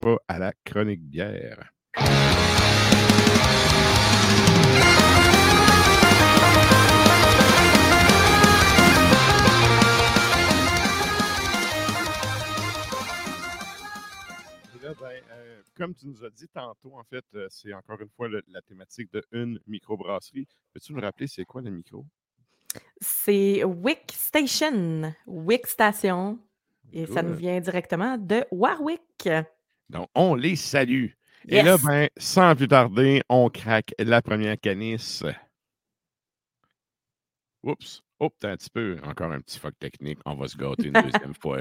Pas à la chronique bière. Ben, euh, comme tu nous as dit tantôt, en fait, euh, c'est encore une fois le- la thématique de une microbrasserie. Peux-tu nous rappeler c'est quoi le micro? C'est Wick Station, Wick Station. Et ça nous vient directement de Warwick. Donc, on les salue. Et là, ben, sans plus tarder, on craque la première canisse. Oups. Oups, t'as un petit peu. Encore un petit fuck technique. On va se gâter une deuxième fois.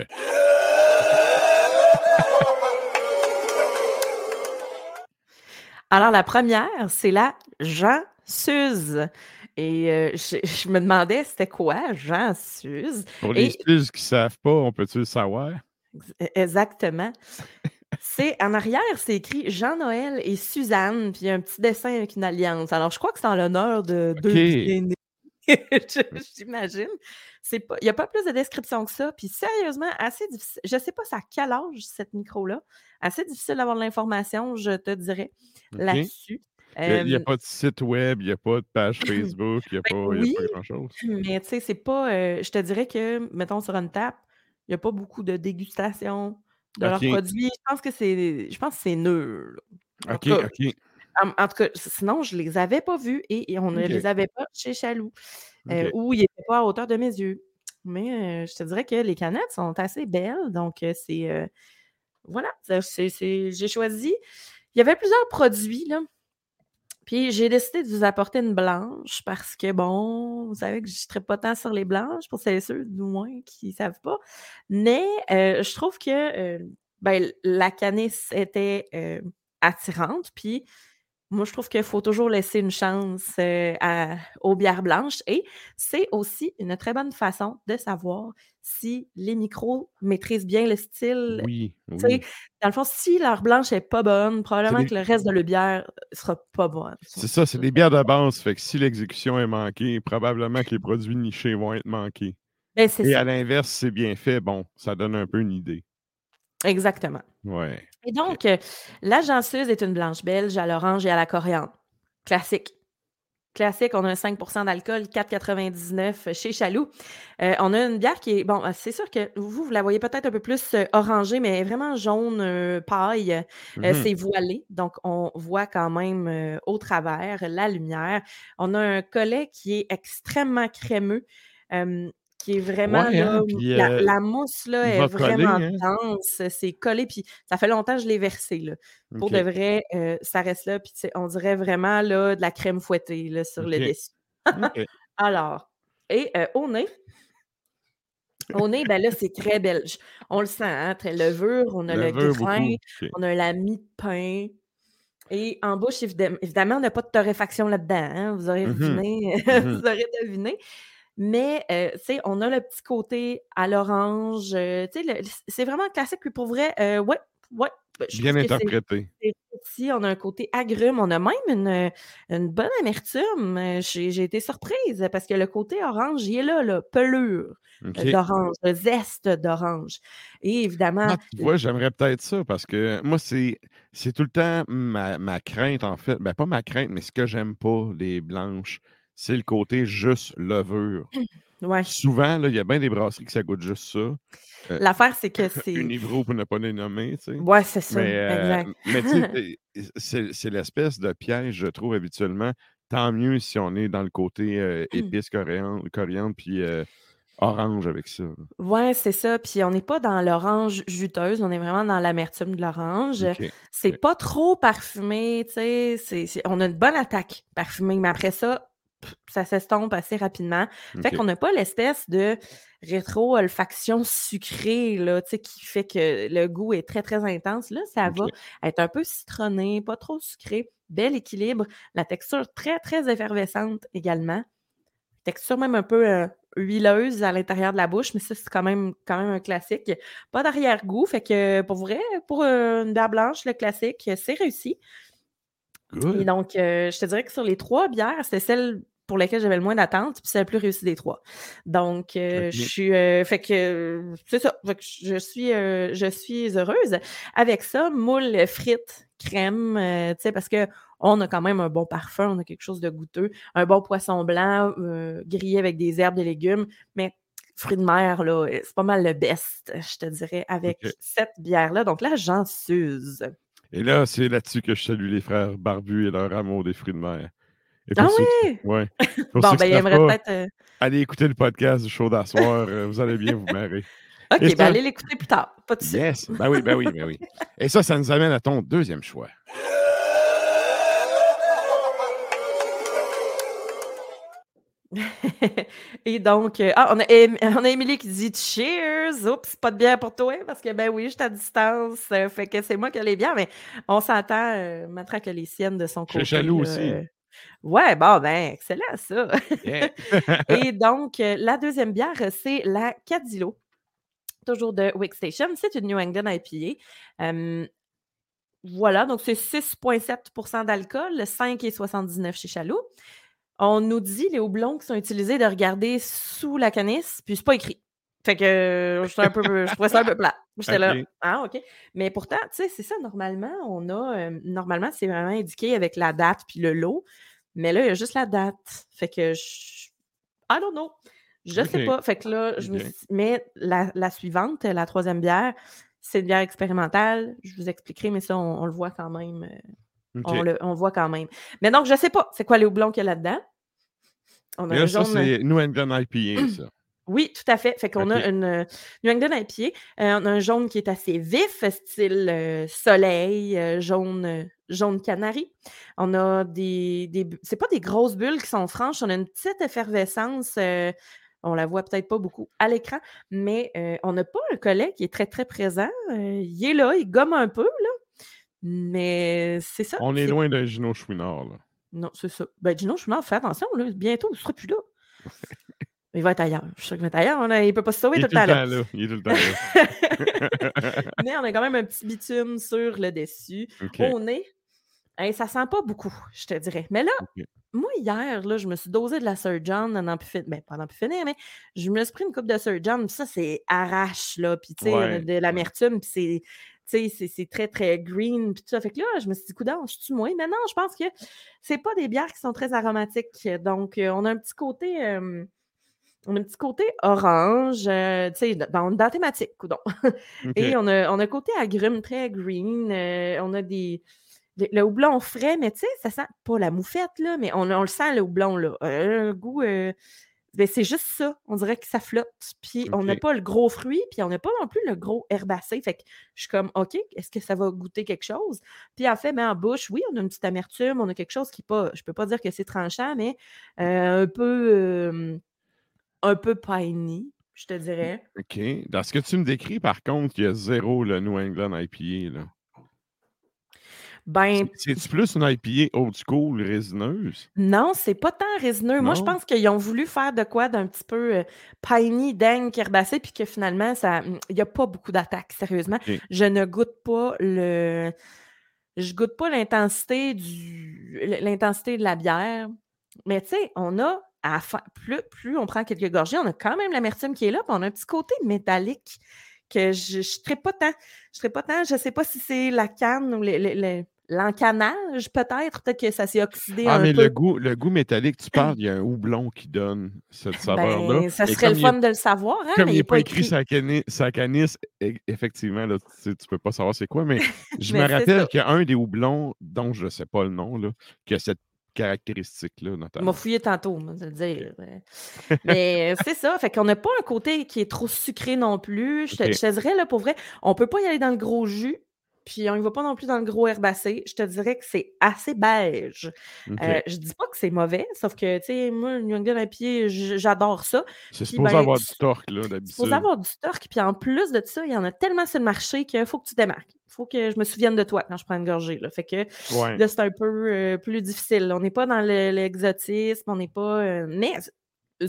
Alors, la première, c'est la Jean Suze. Et euh, je, je me demandais, c'était quoi, Jean Suze? Pour les Et Suze qui ne savent pas, on peut-tu le savoir? ex- exactement. C'est en arrière, c'est écrit Jean-Noël et Suzanne, puis il y a un petit dessin avec une alliance. Alors, je crois que c'est en l'honneur de deux OK. bien-nés. Je- J'imagine. C'est pas, il n'y a pas plus de description que ça. Puis sérieusement, assez difficile. Je ne sais pas à quel âge cette micro-là. Assez difficile d'avoir de l'information, je te dirais, là-dessus. Il n'y a, Euh, pas de site web, il n'y a pas de page Facebook, il n'y a, ben pas grand-chose. mais tu sais, c'est pas. euh, je te dirais que, mettons, sur une table, il n'y a pas beaucoup de dégustation de leurs produits. Je pense que c'est. Je pense que c'est nul. En OK, cas, OK. en, en tout cas, sinon, je ne les avais pas vus et, et on ne les avait pas chez Chaloux, euh, OK. où ils n'étaient pas à hauteur de mes yeux. Mais euh, je te dirais que les canettes sont assez belles. Donc, euh, c'est. euh, voilà, ça, c'est- c'est- j'ai choisi. Il y avait plusieurs produits, là. Puis j'ai décidé de vous apporter une blanche parce que, bon, vous savez que je ne pas tant sur les blanches, pour celles et ceux, du moins, qui ne savent pas. Mais euh, je trouve que euh, ben, la canisse était euh, attirante. Puis moi, je trouve qu'il faut toujours laisser une chance euh, à- aux bières blanches. Et c'est aussi une très bonne façon de savoir si les micros maîtrisent bien le style. Oui, oui. Dans le fond, si leur blanche n'est pas bonne, probablement des- que le reste de la bière ne sera pas bonne. C'est ça, c'est des bières de base. Fait que si l'exécution est manquée, probablement que les produits nichés vont être manqués. Ben, c'est Et ça. à l'inverse, si c'est bien fait, bon, ça donne un peu une idée. Exactement. Ouais. Et donc, euh, la Janceuse est une blanche belge à l'orange et à la coriandre. Classique. classique, on a un 5% d'alcool, 4,99 chez Chaloux. Euh, on a une bière qui est, bon, c'est sûr que vous, vous la voyez peut-être un peu plus euh, orangée, mais vraiment jaune euh, paille. Euh, Mhm. c'est voilé, donc on voit quand même euh, au travers la lumière. On a un collet qui est extrêmement crémeux. euh, qui est vraiment Ouais, hein, là, puis, la, euh, la mousse là, est coller, vraiment hein. dense, c'est collé, puis ça fait longtemps que je l'ai versé. Là. Pour de vrai, euh, ça reste là. Puis, on dirait vraiment là, de la crème fouettée là, sur le dessus. Alors, et euh, au nez, au nez, ben là, c'est très belge. On le sent, hein, très levure. On a le grain, on a la mie de pain. Et en bouche, évidemment, on n'a pas de torréfaction là-dedans. hein, Vous aurez Mhm. deviné. Mhm. vous aurez deviné. Mais, euh, tu sais, on a le petit côté à l'orange. euh, tu sais, c'est vraiment classique. Puis pour vrai, euh, ouais, ouais. ben, je Bien interprété. réussi. On a un côté agrume. On a même une, une bonne amertume. Euh, J'ai été surprise parce que le côté orange, il est là, là, pelure OK. euh, d'orange, le zeste d'orange. Et évidemment, Ah, tu vois, j'aimerais peut-être ça parce que moi, c'est c'est tout le temps ma, ma crainte, en fait. Ben, pas ma crainte, mais ce que j'aime pas des blanches, c'est le côté juste levure. ouais. Souvent, il y a bien des brasseries que ça goûte juste ça. Euh, L'affaire, c'est que c'est. Univro, pour ne pas les nommer, tu sais. Ouais, c'est ça. Mais, euh, exact. mais tu sais, c'est l'espèce de piège, je trouve, habituellement. Tant mieux si on est dans le côté euh, épice, coriandre, coriandre puis euh, orange avec ça. Ouais, c'est ça. Puis on n'est pas dans l'orange juteuse, on est vraiment dans l'amertume de l'orange. C'est pas trop parfumé, tu sais. On a une bonne attaque parfumée, mais après ça, ça s'estompe assez rapidement. Fait qu'on n'a pas l'espèce de rétro-olfaction sucrée, là, tu sais, qui fait que le goût est très, très intense. Là, ça va être un peu citronné, pas trop sucré, bel équilibre. La texture très, très effervescente également. Texture même un peu euh, huileuse à l'intérieur de la bouche, mais ça, c'est quand même, quand même un classique. Pas d'arrière-goût, fait que pour vrai, pour euh, une bière blanche, le classique, c'est réussi. Et donc, euh, je te dirais que sur les trois bières, c'est celle pour laquelle j'avais le moins d'attente, puis c'est la plus réussie des trois. Donc, euh, je suis. euh, fait que euh, c'est ça. Fait que je suis, euh, je suis heureuse. Avec ça, moule frites, crème, tu sais, parce que on a quand même un bon parfum, on a quelque chose de goûteux, un bon poisson blanc grillé avec des herbes, des légumes, mais fruits de mer, là, c'est pas mal le best, je te dirais, avec cette bière-là. Donc là, j'en s'use. Et là, c'est là-dessus que je salue les frères barbus et leur amour des fruits de mer. Ah oui! ouais. Bon, ben, il aimerait peut-être. euh, Allez écouter le podcast du show d'asseoir. euh, vous allez bien vous marrer. OK, Et ben ça- allez l'écouter plus tard. Pas de. Yes. Ben oui, ben oui, ben oui. Et ça, ça nous amène à ton deuxième choix. Et donc, euh, ah, on a, on a Émilie qui dit Cheers! Oups, pas de bière pour toi, parce que ben oui, je suis à distance. euh, fait que c'est moi qui ai les bières, mais on s'entend, euh, matraque les siennes de son côté. Chaloux là, aussi. Euh. Ouais, bon, ben, excellent ça. Yeah. Et donc, euh, la deuxième bière, c'est la Cadillo, toujours de Wick Station. C'est une New England IPA. Euh, voilà, donc c'est 6,7% d'alcool, 5,79 chez Chaloux. On nous dit, les houblons qui sont utilisés, de regarder sous la canisse, puis c'est pas écrit. Fait que euh, j'étais un peu, je trouvais ça un peu plat. J'étais là, ah, OK. Mais pourtant, tu sais, c'est ça, normalement, on a, euh, normalement, c'est vraiment indiqué avec la date puis le lot. Mais là, il y a juste la date. Fait que je. I don't know. Je sais Ok. pas. Fait que là, je me suis- Mais la, la suivante, la troisième bière, c'est une bière expérimentale. Je vous expliquerai, mais ça, on, on le voit quand même. euh. On, le, on voit quand même. Mais donc, je sais pas c'est quoi les houblons qu'il y a là-dedans? On a là, jaune. c'est New England IPA, ça. Oui, tout à fait. Fait qu'on a une euh, New England IPA. Euh, on a un jaune qui est assez vif, style euh, soleil, jaune, jaune canari. On a des, des c'est pas des grosses bulles qui sont franches, on a une petite effervescence. on la voit peut-être pas beaucoup à l'écran, mais on n'a pas un collet qui est très, très présent. Il est là, il gomme un peu, là. Mais c'est ça. On est loin d'un Gino Chouinard, là. Non, c'est ça. Ben, Gino, suis fais attention, là. Bientôt, il sera plus là. Il va être ailleurs. Je suis sûr qu'il va être ailleurs. On a- il peut pas se sauver Il est tout le temps là. là. Il est tout le temps là. Mais on a quand même un petit bitume sur le dessus. OK. Au nez, hey, ça sent pas beaucoup, je te dirais. Mais là, moi, hier, là, je me suis dosé de la Sir John, plus fin- ben, pas plus finir, mais je me suis pris une coupe de Sir John, ça, c'est arrache, là, puis tu sais, Ouais, de l'amertume, puis c'est tu sais, c'est très, très green, puis tout ça. Fait que là, je me suis dit, coudonc, je suis moins? Mais non, je pense que c'est pas des bières qui sont très aromatiques. Donc, euh, on a un petit côté... euh, un petit côté orange, euh, tu sais, dans, dans la thématique, coudon. Et on a, on a un côté agrumes très green. euh, on a des. Le, le houblon frais, mais tu sais, ça sent pas la moufette, là, mais on, on le sent, le houblon, là. Un goût. euh, ben, c'est juste ça. On dirait que ça flotte. Puis on n'a pas le gros fruit, puis on n'a pas non plus le gros herbacé. Fait que je suis comme, OK, est-ce que ça va goûter quelque chose? Puis en fait, mais en bouche, oui, on a une petite amertume, on a quelque chose qui n'est pas. Je peux pas dire que c'est tranchant, mais un peu. Un peu piney, je te dirais. OK. Dans ce que tu me décris, par contre, il y a zéro le New England IPA. Là. Ben, C'est- C'est-tu plus une IPA old school résineuse? non, c'est pas tant résineux. Moi, je pense qu'ils ont voulu faire de quoi d'un petit peu euh, piney, dingue, herbacé, puis que finalement, ça, il n'y a pas beaucoup d'attaques, sérieusement. Je ne goûte pas le. Je goûte pas l'intensité du l'intensité de la bière. Mais tu sais, on a à la fin- plus, plus on prend quelques gorgées, on a quand même l'amertume qui est là, puis on a un petit côté métallique que je ne pas tant. Je serais pas tant. Je sais pas si c'est la canne ou le- le- le- l'encanage, peut-être. Peut-être que ça s'est oxydé Ah, un mais peu. le goût, le goût métallique, tu parles, il y a un houblon qui donne cette saveur-là. Ben, ça Et serait le fun de le savoir, hein, Comme mais il n'est pas pas écrit sa canis, sa canis, e- effectivement, là, tu tu peux pas savoir c'est quoi, mais je Mais me rappelle ça. qu'il y a un des houblons, dont je ne sais pas le nom, là, qui a caractéristique-là, Il m'a notamment. fouillé tantôt, de le dire. Mais c'est ça. Fait qu'on n'a pas un côté qui est trop sucré non plus. Je te, je dirais, là, pour vrai, on peut pas y aller dans le gros jus. Puis on ne va pas non plus dans le gros herbacé. Je te dirais que c'est assez beige. OK. Euh, je dis pas que c'est mauvais, sauf que, tu sais, moi, le England à pied, j'adore ça. c'est supposé ben, avoir tu- du torque, là, C'est d'habitude. supposé avoir du torque, puis en plus de ça, il y en a tellement sur le marché qu'il faut que tu démarques. Il faut que je me souvienne de toi quand je prends une gorgée. Là. Fait que Ouais. là, c'est un peu euh, plus difficile. On n'est pas dans le- l'exotisme, on n'est pas. euh, mais c'est-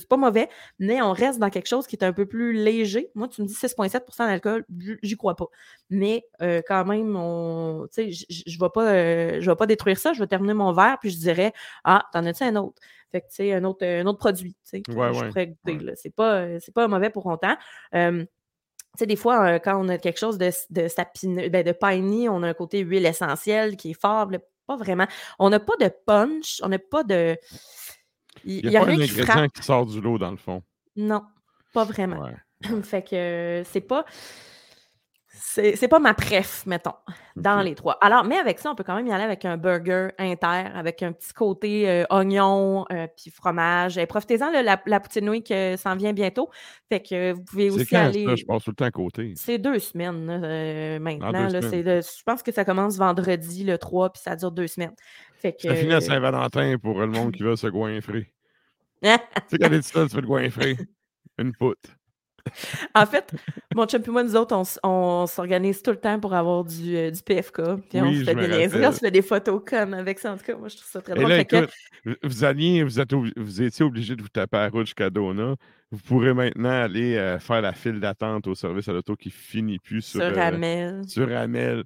pas mauvais, mais on reste dans quelque chose qui est un peu plus léger. Moi, tu me dis 6,7% d'alcool, j'y crois pas. Mais euh, quand même, on, je ne vais, pas, euh, je vais pas détruire ça. Je vais terminer mon verre, puis je dirais Ah, t'en as-tu un autre? Fait que, tu sais, un autre, un autre produit, tu sais, que Ouais, je pourrais goûter. ouais. C'est pas, pas mauvais pour autant. Euh, tu sais, des fois, euh, quand on a quelque chose de, de sapineux, ben, de piney, on a un côté huile essentielle qui est fort. pas vraiment. On n'a pas de punch, on n'a pas de. Il n'y a, a pas un rien qui ingrédient frappe. qui sort du lot, dans le fond. Non, pas vraiment. Ouais. fait que euh, c'est pas. C'est pas ma préf, mettons, dans les trois. Alors, mais avec ça, on peut quand même y aller avec un burger inter, avec un petit côté euh, oignon, euh, puis fromage. Et profitez-en, la, la poutine nouille qui s'en vient bientôt. Fait que vous pouvez aussi quand, aller. ça? Je passe tout le temps à côté. C'est deux semaines euh, maintenant. deux là, semaines. le- je pense que ça commence vendredi le 3, puis ça dure deux semaines. Fait que, Ça finit à Saint-Valentin pour le monde qui veut se goinfrer. Tu sais, quand t'es tu veux te goinfrer. Une poutre. En fait, mon chum et moi, nous autres, on, s'organise tout le temps pour avoir du, euh, du PFK. Puis on se je fait des niaiseries, on se fait des photos connes avec ça. En tout cas, moi, je trouve ça très Et drôle. là, que- écoute, vous- alliez, vous, êtes obli- vous étiez obligé de vous taper la route jusqu'à Dona. Vous pourrez maintenant aller euh, faire la file d'attente au service à l'auto qui finit plus sur, sur euh, Ramel. sur Amel.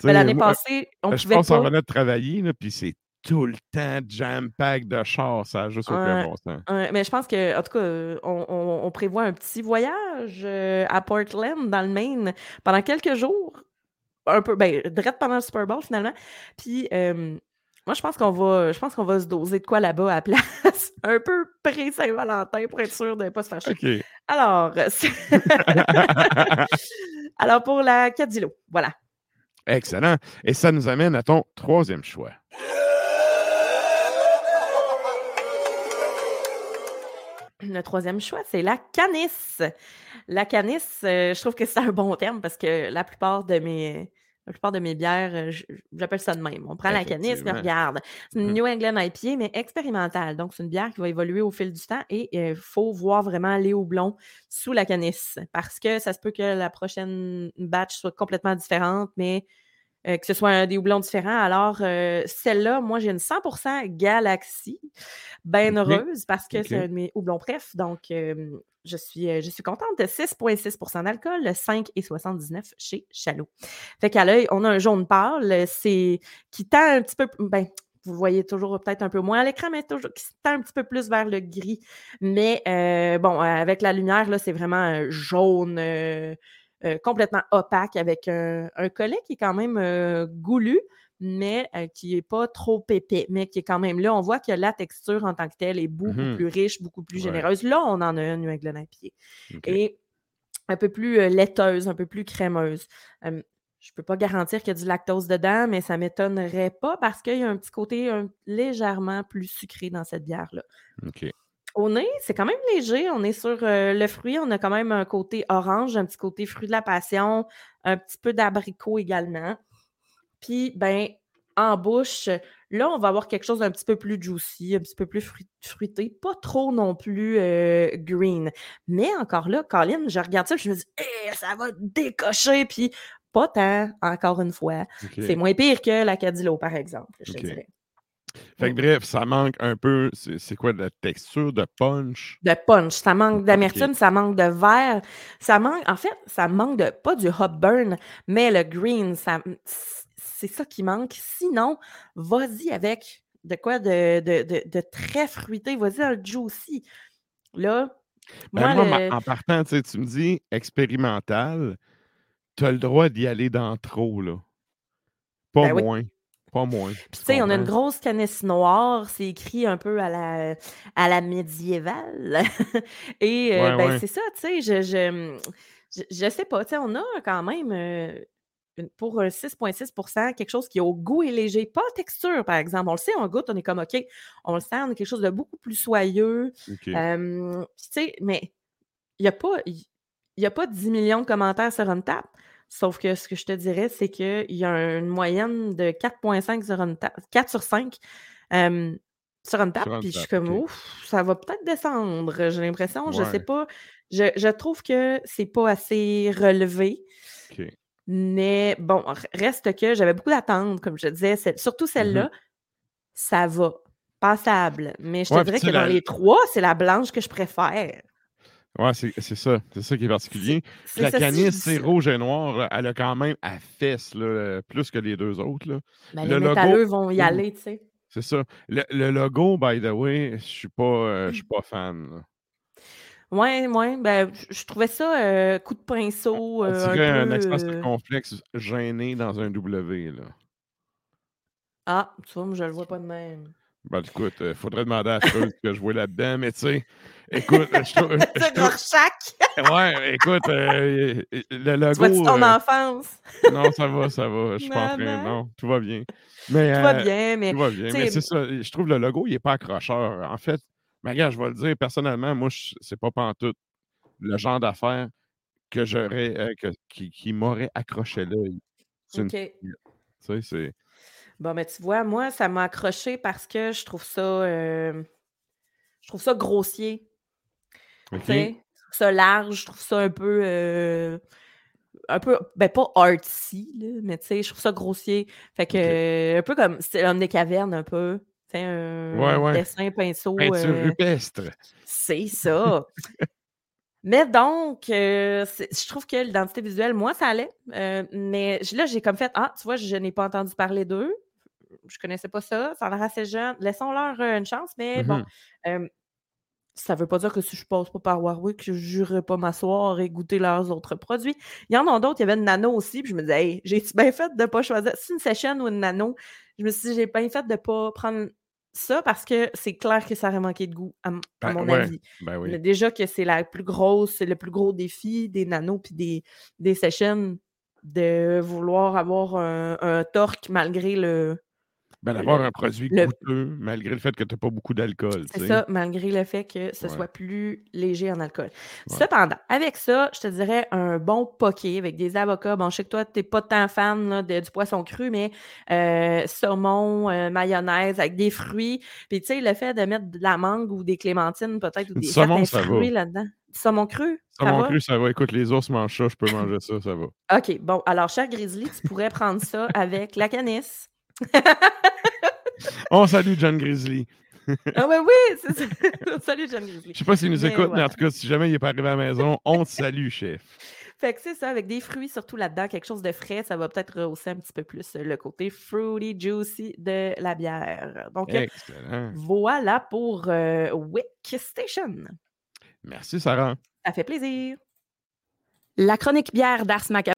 Sais, L'année passée, on je pouvait pense en pas. venait de travailler, là, puis c'est tout le temps jam-pack de chars. Ça a juste aucun bon sens. Mais je pense que, en tout cas, euh, on, on- on prévoit un petit voyage euh, à Portland, dans le Maine, pendant quelques jours. Un peu, ben, direct pendant le Super Bowl, finalement. Puis, euh, moi, je pense qu'on va, je pense qu'on va se doser de quoi là-bas à la place. un peu pré-Saint-Valentin pour être sûr de ne pas se fâcher. OK. Alors, euh, alors pour la Cadillo, voilà. Excellent. Et ça nous amène à ton troisième choix. Le troisième choix, c'est la canisse. La canisse, euh, je trouve que c'est un bon terme parce que la plupart de mes, la plupart de mes bières, euh, j'appelle ça de même. On prend la canisse, mais regarde. C'est une Mhm. New England IPA, mais expérimentale. Donc, c'est une bière qui va évoluer au fil du temps et il faut voir vraiment les houblons sous la canisse parce que ça se peut que la prochaine batch soit complètement différente, mais euh, que ce soit un- des houblons différents. Alors, euh, celle-là, moi, j'ai une 100% Galaxy, bien heureuse parce que c'est un de mes houblons préf. Donc, euh, je, suis, euh, je suis contente de 6,6% d'alcool, le 5,79% chez Chalot. Fait qu'à l'œil, on a un jaune pâle, c'est qui tend un petit peu, ben, vous voyez toujours peut-être un peu moins à l'écran, mais toujours qui tend un petit peu plus vers le gris. Mais bon, avec la lumière, là, c'est vraiment un jaune. Euh, complètement opaque avec un, un collet qui est quand même euh, goulu, mais euh, qui n'est pas trop épais, mais qui est quand même là. On voit que la texture en tant que telle est beaucoup Mhm. plus riche, beaucoup plus Ouais. généreuse. Là, on en a une England IPA. OK. Et un peu plus euh, laiteuse, un peu plus crémeuse. Euh, je ne peux pas garantir qu'il y a du lactose dedans, mais ça ne m'étonnerait pas parce qu'il y a un petit côté un- légèrement plus sucré dans cette bière-là. OK. Au nez, c'est quand même léger. On est sur euh, le fruit. On a quand même un côté orange, un petit côté fruit de la passion, un petit peu d'abricot également. Puis, ben, en bouche, là, on va avoir quelque chose d'un petit peu plus juicy, un petit peu plus fruit- fruité, pas trop non plus euh, green. Mais encore là, Colin, je regarde ça, je me dis, Eh, ça va décocher. Puis, pas tant, encore une fois. C'est moins pire que l'Acadilo, par exemple, je te dirais. Fait que bref, ça manque un peu. C'est quoi de la texture de punch? de punch, ça manque d'amertume, ça manque de vert, ça manque, en fait, ça manque de, pas du hop burn, mais le green, c'est ça qui manque. Sinon, vas-y avec de quoi de, de, de, de très fruité, vas-y un juicy. Là, Ben, moi, moi, le- ma- en partant, tu sais, tu me dis expérimental, tu as le droit d'y aller dans trop, là. Pas Ben oui. Pas moins. Puis, tu sais, on a une grosse canisse noire, c'est écrit un peu à la, à la médiévale. Et euh, Ouais, ben, ouais. c'est ça, tu sais, je, je, je, je sais pas, tu sais, on a quand même euh, une- pour un 6,6% quelque chose qui, au goût, est léger. Pas texture, par exemple. On le sait, on goûte, on est comme OK, on le sent, on a quelque chose de beaucoup plus soyeux. Euh, tu sais, mais il n'y a, pas- il a pas 10 millions de commentaires sur Untap. Sauf que ce que je te dirais, c'est qu'il y a une moyenne de 4,5 sur Untap, 4 sur 5 euh, sur Untap. Sur Puis je suis comme, ouf, ça va peut-être descendre. J'ai l'impression, je sais Ouais. pas. Je, je trouve que c'est pas assez relevé. Mais bon, reste que j'avais beaucoup d'attentes, comme je te disais, celle- surtout celle-là, ça va. Passable. Mais je te. Ouais, dirais que dans les trois, c'est la blanche que je préfère. Ouais, c'est ça. C'est ça qui est particulier. La ça, canisse, c'est rouge et noir. là, Elle a quand même à fesse, là, plus que les deux autres. Là. Ben, Le les logo- métalleux vont y Mm. aller, tu sais. C'est ça. Le, le logo, by the way, je suis pas, euh, suis pas fan. là. Ouais, ouais, ben, je- trouvais ça euh, coup de pinceau. On euh, un dirait un peu, accent euh, circonflexe gêné dans un W. Là. Ah, tu vois, moi, je le vois pas de même. Ben, écoute, il faudrait demander à ceux que je vois là-dedans, mais tu sais, écoute, je trouve. C'est Rorschach! Ouais, écoute, euh, le logo. Tu ton euh, enfance? non, ça va, ça va. Je suis pas en train. Non, tout va bien. Mais, Tout va euh, bien, mais Tout va bien. Mais c'est ça. Je trouve le logo, il n'est pas accrocheur. En fait, mais regarde, je vais le dire personnellement, moi, c'est pas pantoute le genre d'affaire que j'aurais, euh, qui, qui m'aurait accroché l'œil. C'est une- OK. Tu sais, c'est. Bon, mais tu vois, moi, ça m'a accroché parce que je trouve ça, euh, je trouve ça grossier. Tu sais, je trouve ça large, je trouve ça un peu, euh, un peu, ben pas artsy, là, mais tu sais, je trouve ça grossier. Fait que, euh, un peu comme, c'est l'homme des cavernes, un peu. Tu sais, un Ouais, ouais. dessin pinceau. Peinture euh, rupestre. c'est ça. Mais donc, euh, je trouve que l'identité visuelle, moi, ça allait. Euh, mais là, j'ai comme fait, ah, tu vois, je n'ai pas entendu parler d'eux. Je connaissais pas ça. Ça a l'air assez jeune. Laissons-leur euh, une chance, mais bon. Mhm. euh, ça veut pas dire que si je passe pas par Warwick, je jurerai pas m'asseoir et goûter leurs autres produits. Il y en a d'autres, il y avait une nano aussi, puis je me disais, hey, j'ai-tu bien fait de pas choisir? C'est une session ou une nano? Je me suis dit, j'ai bien fait de pas prendre ça parce que c'est clair que ça aurait manqué de goût, à, Ben, mon ouais, avis. Ben oui. Déjà que c'est la plus grosse, c'est le plus gros défi des nanos puis des, des sessions de vouloir avoir un, un torque malgré le. Ben, d'avoir un produit le- goûteux, malgré le fait que tu n'as pas beaucoup d'alcool. C'est ça, malgré le fait que ce Ouais. soit plus léger en alcool. Ouais. Cependant, avec ça, je te dirais un bon poké avec des avocats. Bon, je sais que toi, tu n'es pas tant fan là, de- du poisson cru, mais euh, saumon, euh, mayonnaise avec des fruits. Puis, tu sais, le fait de mettre de la mangue ou des clémentines, peut-être, ou des saumon, ça fruits là-dedans. Saumon cru? Ça ça mon va? cru, ça va. Écoute, les ours mangent ça, je peux manger ça, ça va. OK, bon, alors, cher Grizzly, tu pourrais prendre ça avec la canisse. On salue John Grizzly. Ah ouais, oui, c'est ça. Salut, John Grizzly. Je sais pas s'il nous Mais écoute, mais en tout cas, si jamais il n'est pas arrivé à la maison, on te salue, chef. Fait que c'est ça, avec des fruits surtout là-dedans, quelque chose de frais, ça va peut-être rehausser un petit peu plus le côté fruity, juicy de la bière. Donc, Excellent. voilà pour euh, Wick Station. Merci, Sarah. Ça fait plaisir. La chronique bière d'Ars Macabre.